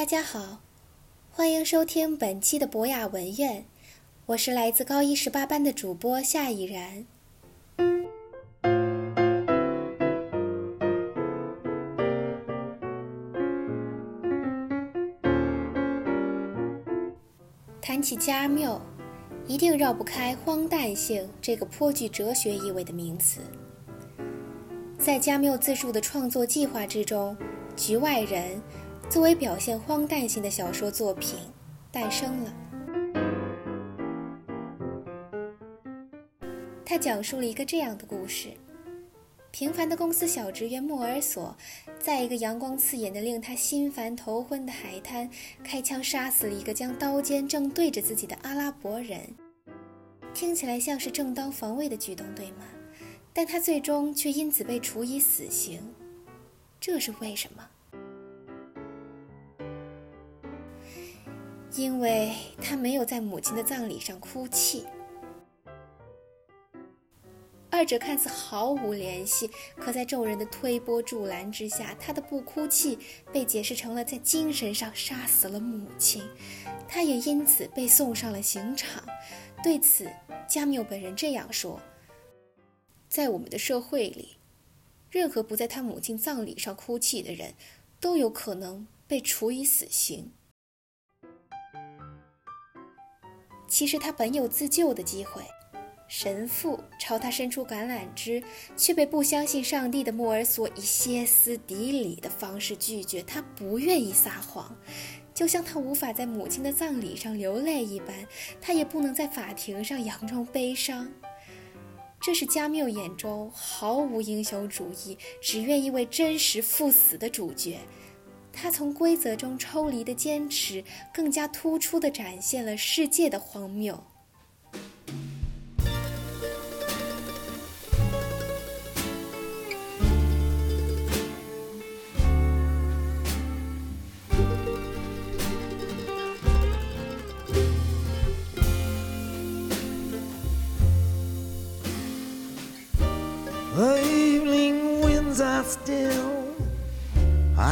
大家好，欢迎收听本期的博雅文苑，我是来自高一十八班的主播夏以然。谈起加缪，一定绕不开“荒诞性”这个颇具哲学意味的名词。在加缪自述的创作计划之中，《局外人》作为表现荒诞性的小说作品诞生了。他讲述了一个这样的故事：平凡的公司小职员莫尔索，在一个阳光刺眼的、令他心烦头昏的海滩，开枪杀死了一个将刀尖正对着自己的阿拉伯人。听起来像是正当防卫的举动，对吗？但他最终却因此被处以死刑，这是为什么？因为他没有在母亲的葬礼上哭泣。二者看似毫无联系，可在众人的推波助澜之下，他的不哭泣被解释成了在精神上杀死了母亲，他也因此被送上了刑场。对此，加缪本人这样说：“在我们的社会里，任何不在他母亲葬礼上哭泣的人，都有可能被处以死刑。”其实他本有自救的机会，神父朝他伸出橄榄枝，却被不相信上帝的莫尔索以歇斯底里的方式拒绝。他不愿意撒谎，就像他无法在母亲的葬礼上流泪一般，他也不能在法庭上佯装悲伤。这是加缪眼中毫无英雄主义，只愿意为真实赴死的主角。他从规则中抽离的坚持，更加突出地展现了世界的荒谬。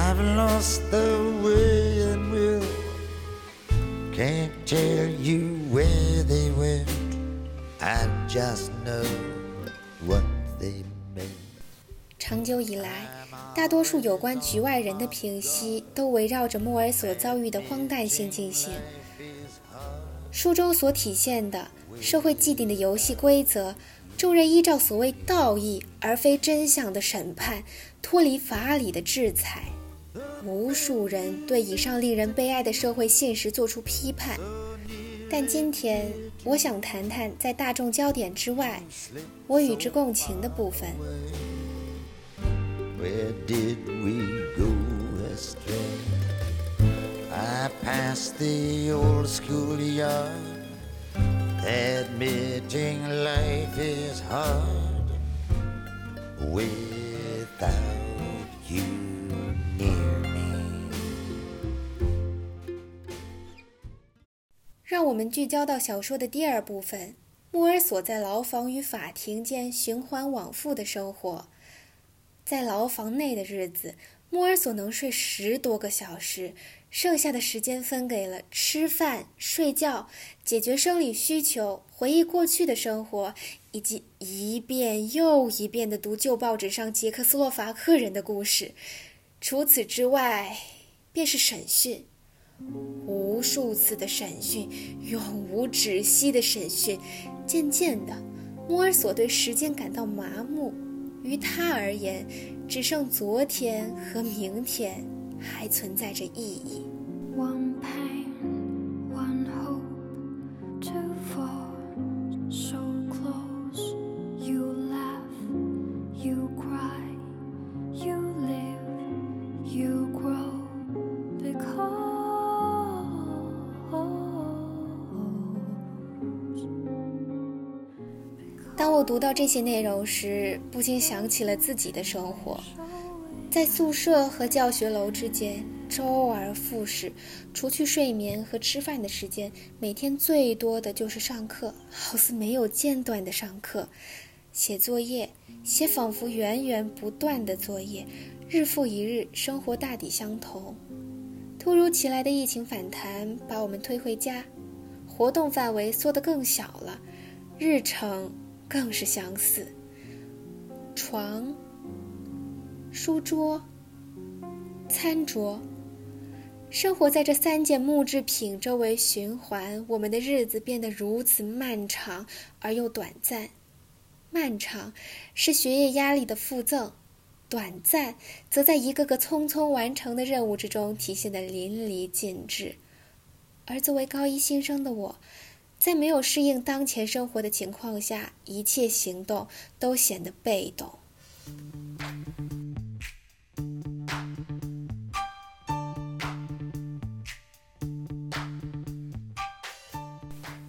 I've lost the way and will. Can't tell you where they went. I just know what they meant. 长久以来，大多数有关局外人的评析都围绕着莫尔所遭遇的荒诞性进行。书中所体现的社会既定的游戏规则，众人依照所谓道义而非真相的审判，脱离法理的制裁。无数人对以上令人悲哀的社会现实做出批判，但今天我想谈谈在大众焦点之外，我与之共情的部分。让我我们聚焦到小说的第二部分，莫尔索在牢房与法庭间循环往复的生活。在牢房内的日子，莫尔索能睡十多个小时，剩下的时间分给了吃饭、睡觉、解决生理需求、回忆过去的生活，以及一遍又一遍地读旧报纸上捷克斯洛伐克人的故事。除此之外，便是审讯。无数次的审讯，永无止息的审讯。渐渐的，摩尔索对时间感到麻木，于他而言，只剩昨天和明天还存在着意义。我读到这些内容时，不禁想起了自己的生活，在宿舍和教学楼之间周而复始，除去睡眠和吃饭的时间，每天最多的就是上课，好似没有间断的上课，写作业，写仿佛源源不断的作业，日复一日，生活大抵相同。突如其来的疫情反弹把我们推回家，活动范围缩得更小了，日程更是相似。床、书桌、餐桌，生活在这三件木制品周围循环，我们的日子变得如此漫长而又短暂。漫长是学业压力的附赠。短暂，则在一个个匆匆完成的任务之中体现得淋漓尽致。而作为高一新生的我，在没有适应当前生活的情况下，一切行动都显得被动。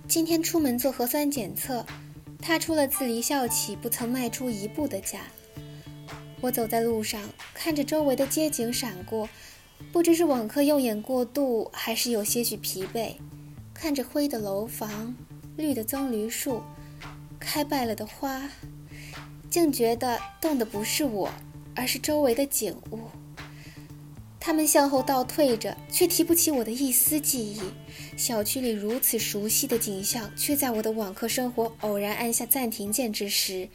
今天出门做核酸检测，踏出了自离校起不曾迈出一步的家。我走在路上，看着周围的街景闪过，不知是网课用眼过度，还是有些许疲惫。看着灰的楼房、绿的棕榈树、开败了的花，竟觉得动的不是我，而是周围的景物。它们向后倒退着，却提不起我的一丝记忆。小区里如此熟悉的景象，却在我的网课生活偶然按下暂停键之时，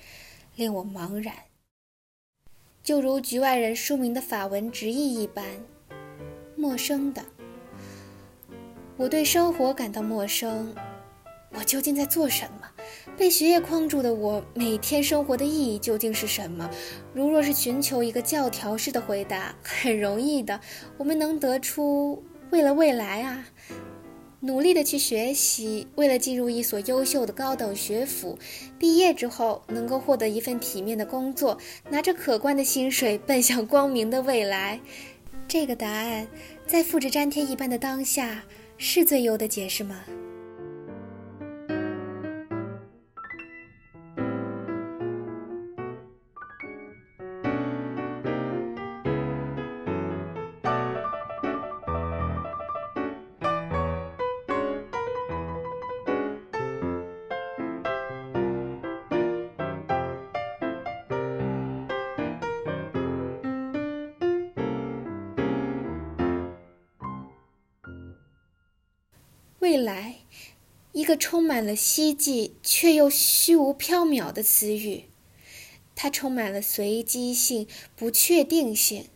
令我茫然。就如局外人书名的法文直译一般，陌生的。我对生活感到陌生，我究竟在做什么？被学业框住的我，每天生活的意义究竟是什么？如若是寻求一个教条式的回答，很容易的，我们能得出为了未来啊。努力的去学习，为了进入一所优秀的高等学府，毕业之后能够获得一份体面的工作，拿着可观的薪水，奔向光明的未来。这个答案，在复制粘贴一般的当下，是最优的解释吗？未来，一个充满了希冀却又虚无缥缈的词语，它充满了随机性、不确定性。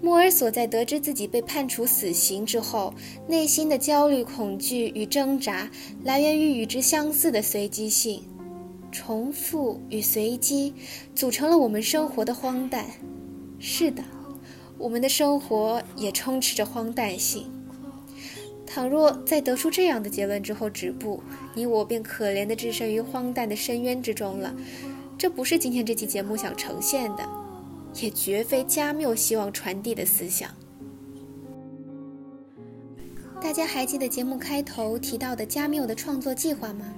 莫尔索在得知自己被判处死刑之后，内心的焦虑、恐惧与挣扎，来源于与之相似的随机性。重复与随机，组成了我们生活的荒诞。是的。我们的生活也充斥着荒诞性。倘若在得出这样的结论之后止步，你我便可怜的置身于荒诞的深渊之中了。这不是今天这期节目想呈现的，也绝非加缪希望传递的思想。大家还记得节目开头提到的加缪的创作计划吗？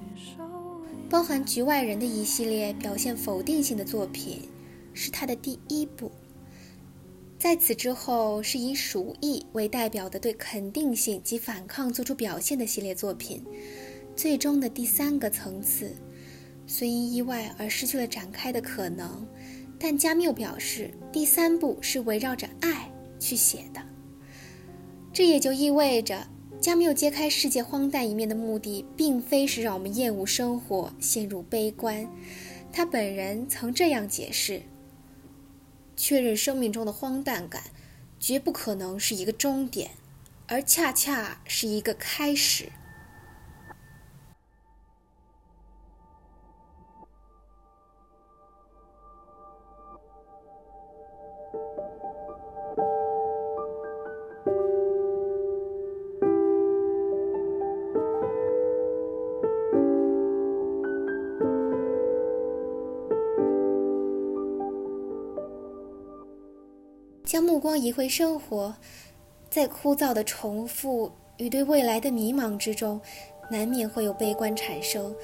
包含《局外人》的一系列表现否定性的作品，是他的第一部。在此之后，是以鼠疫为代表的对肯定性及反抗做出表现的系列作品。最终的第三个层次，虽因意外而失去了展开的可能，但加缪表示，第三部是围绕着爱去写的。这也就意味着，加缪揭开世界荒诞一面的目的，并非是让我们厌恶生活、陷入悲观。他本人曾这样解释。确认生命中的荒诞感，绝不可能是一个终点，而恰恰是一个开始。将目光移回生活，在枯燥的重复与对未来的迷茫之中，难免会有悲观产生。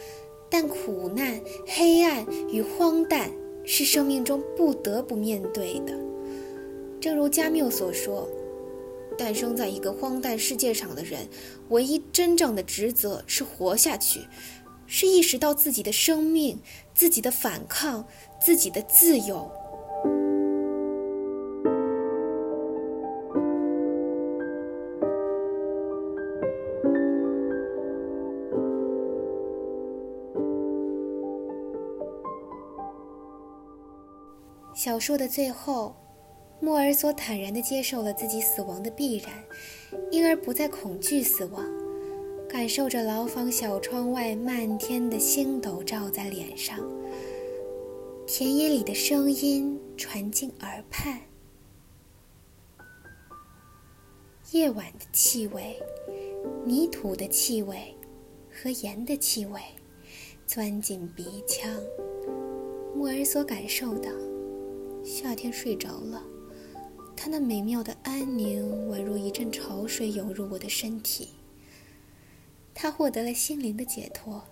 但苦难、黑暗与荒诞是生命中不得不面对的。正如加缪所说：“诞生在一个荒诞世界上的人，唯一真正的职责是活下去，是意识到自己的生命、自己的反抗、自己的自由。”小说的最后，莫尔索坦然地接受了自己死亡的必然，因而不再恐惧死亡，感受着牢房小窗外漫天的星斗照在脸上，田野里的声音传进耳畔，夜晚的气味，泥土的气味和盐的气味，钻进鼻腔。莫尔索感受到。夏天睡着了，他那美妙的安宁宛如一阵潮水涌入我的身体。他获得了心灵的解脱，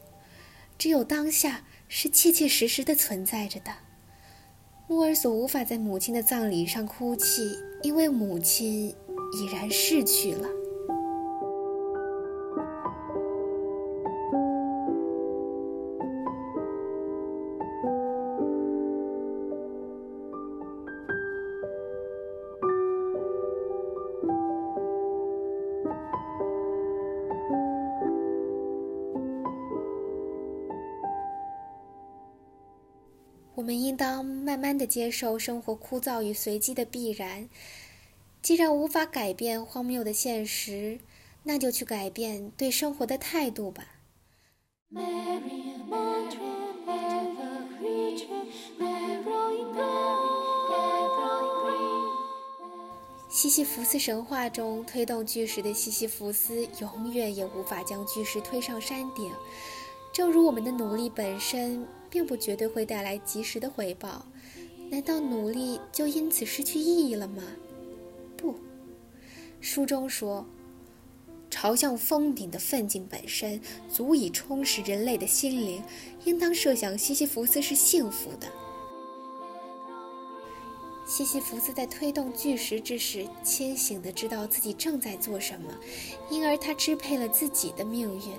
只有当下是切切实实的存在着的。莫尔索无法在母亲的葬礼上哭泣，因为母亲已然逝去了。慢慢的接受生活枯燥与随机的必然。既然无法改变荒谬的现实，那就去改变对生活的态度吧。西西弗斯神话中推动巨石的西西弗斯，永远也无法将巨石推上山顶。正如我们的努力本身。并不绝对会带来及时的回报，难道努力就因此失去意义了吗？不，书中说，朝向峰顶的奋进本身足以充实人类的心灵，应当设想西西弗斯是幸福的。西西弗斯在推动巨石之时，清醒地知道自己正在做什么，因而他支配了自己的命运。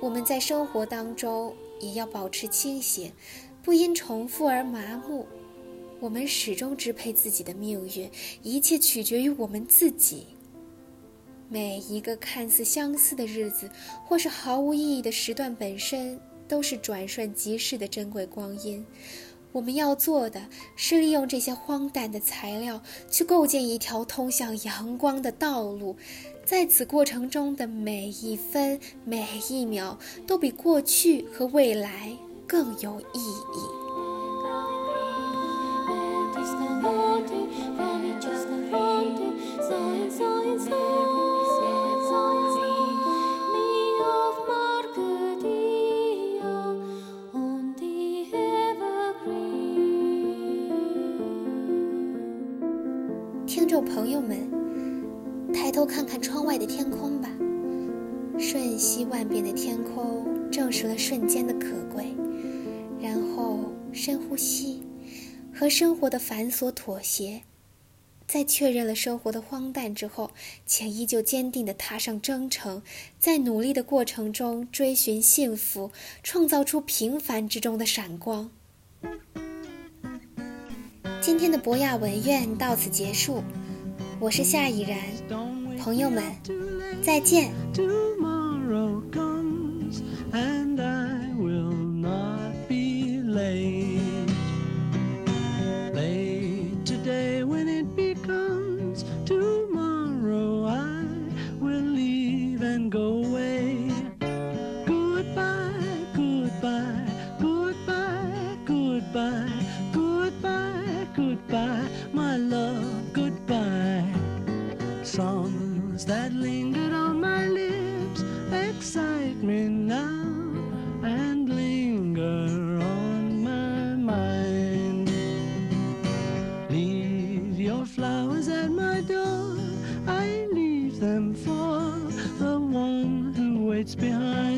我们在生活当中。也要保持清醒，不因重复而麻木。我们始终支配自己的命运，一切取决于我们自己。每一个看似相似的日子，或是毫无意义的时段，本身都是转瞬即逝的珍贵光阴。我们要做的是利用这些荒诞的材料，去构建一条通向阳光的道路。在此过程中的每一分每一秒，都比过去和未来更有意义。听众朋友们，抬头看看窗外的天空吧。瞬息万变的天空证实了瞬间的和生活的繁琐妥协。在确认了生活的荒诞之后，请依旧坚定地踏上征程，在努力的过程中追寻幸福，创造出平凡之中的闪光。今天的博雅文苑到此结束，我是夏以然，朋友们，再见。them for the one who waits behind.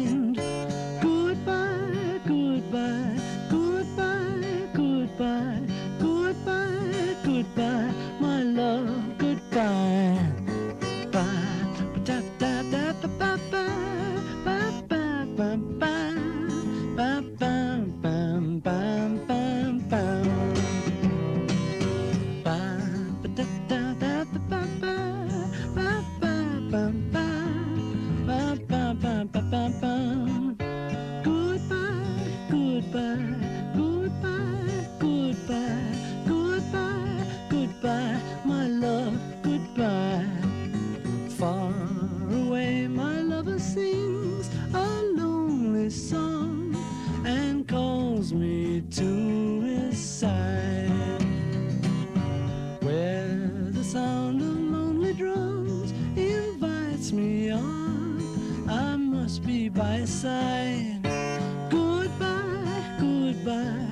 me on. I must be by side. Goodbye, goodbye.